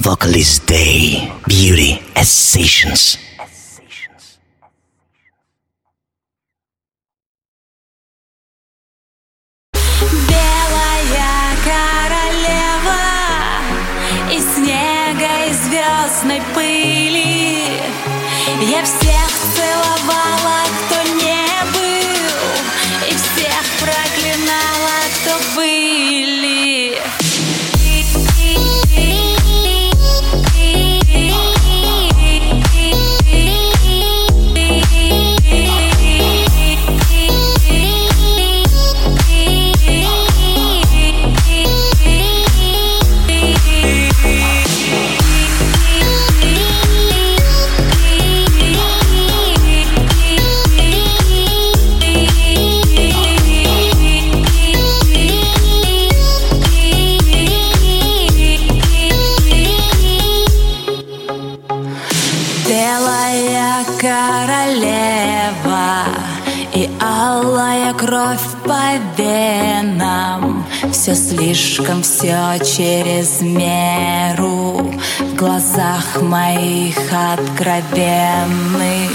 Vocalist Day. Beauty as Sessions. Белая королева Из снега и звездной пыли Я всех целовала, кто не был И всех проклинала, Белая королева и алая кровь по венам. Все слишком, все через меру В глазах моих откровенных.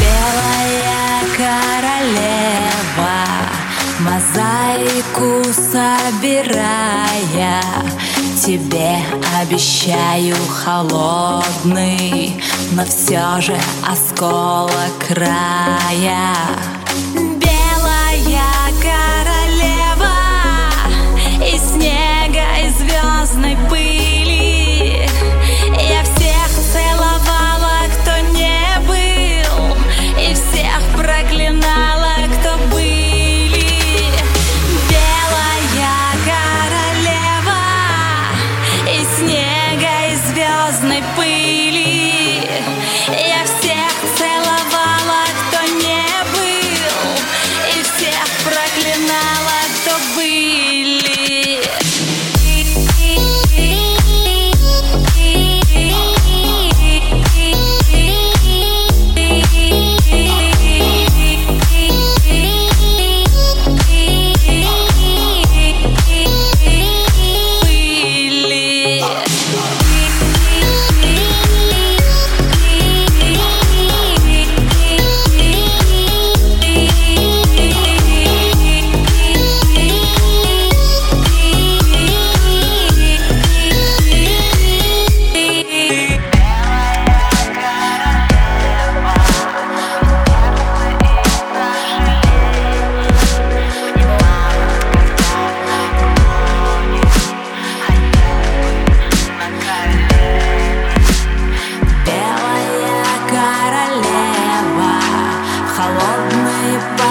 Белая королева Мозаику собирая Тебе обещаю холодный Но все же осколок края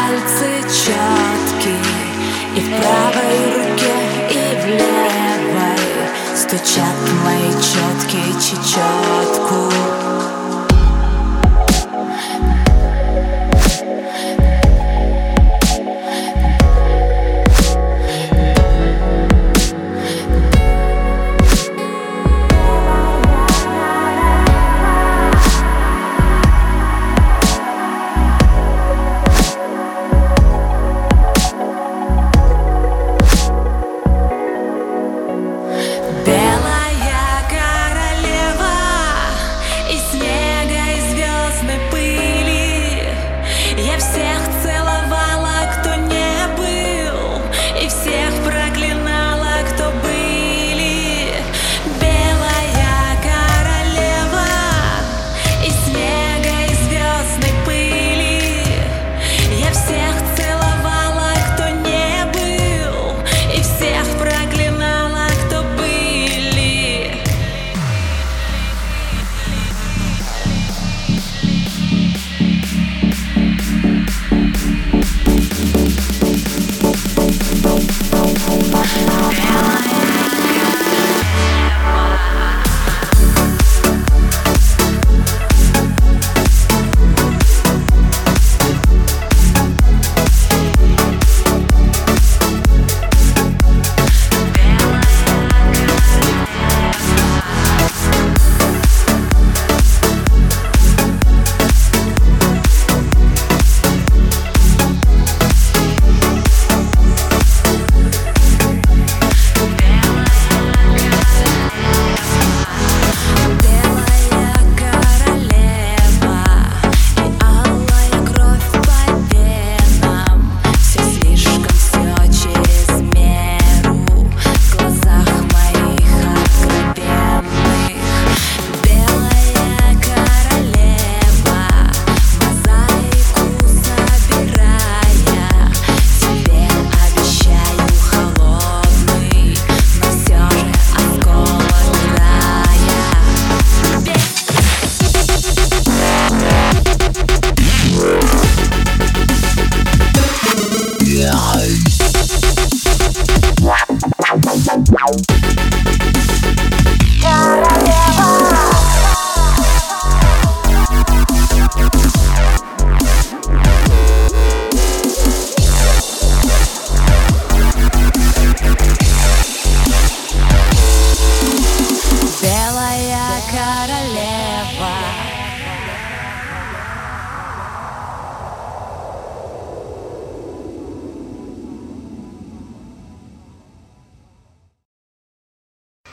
пальцы четкие И в правой руке, и в левой. Стучат мои четкие чечетку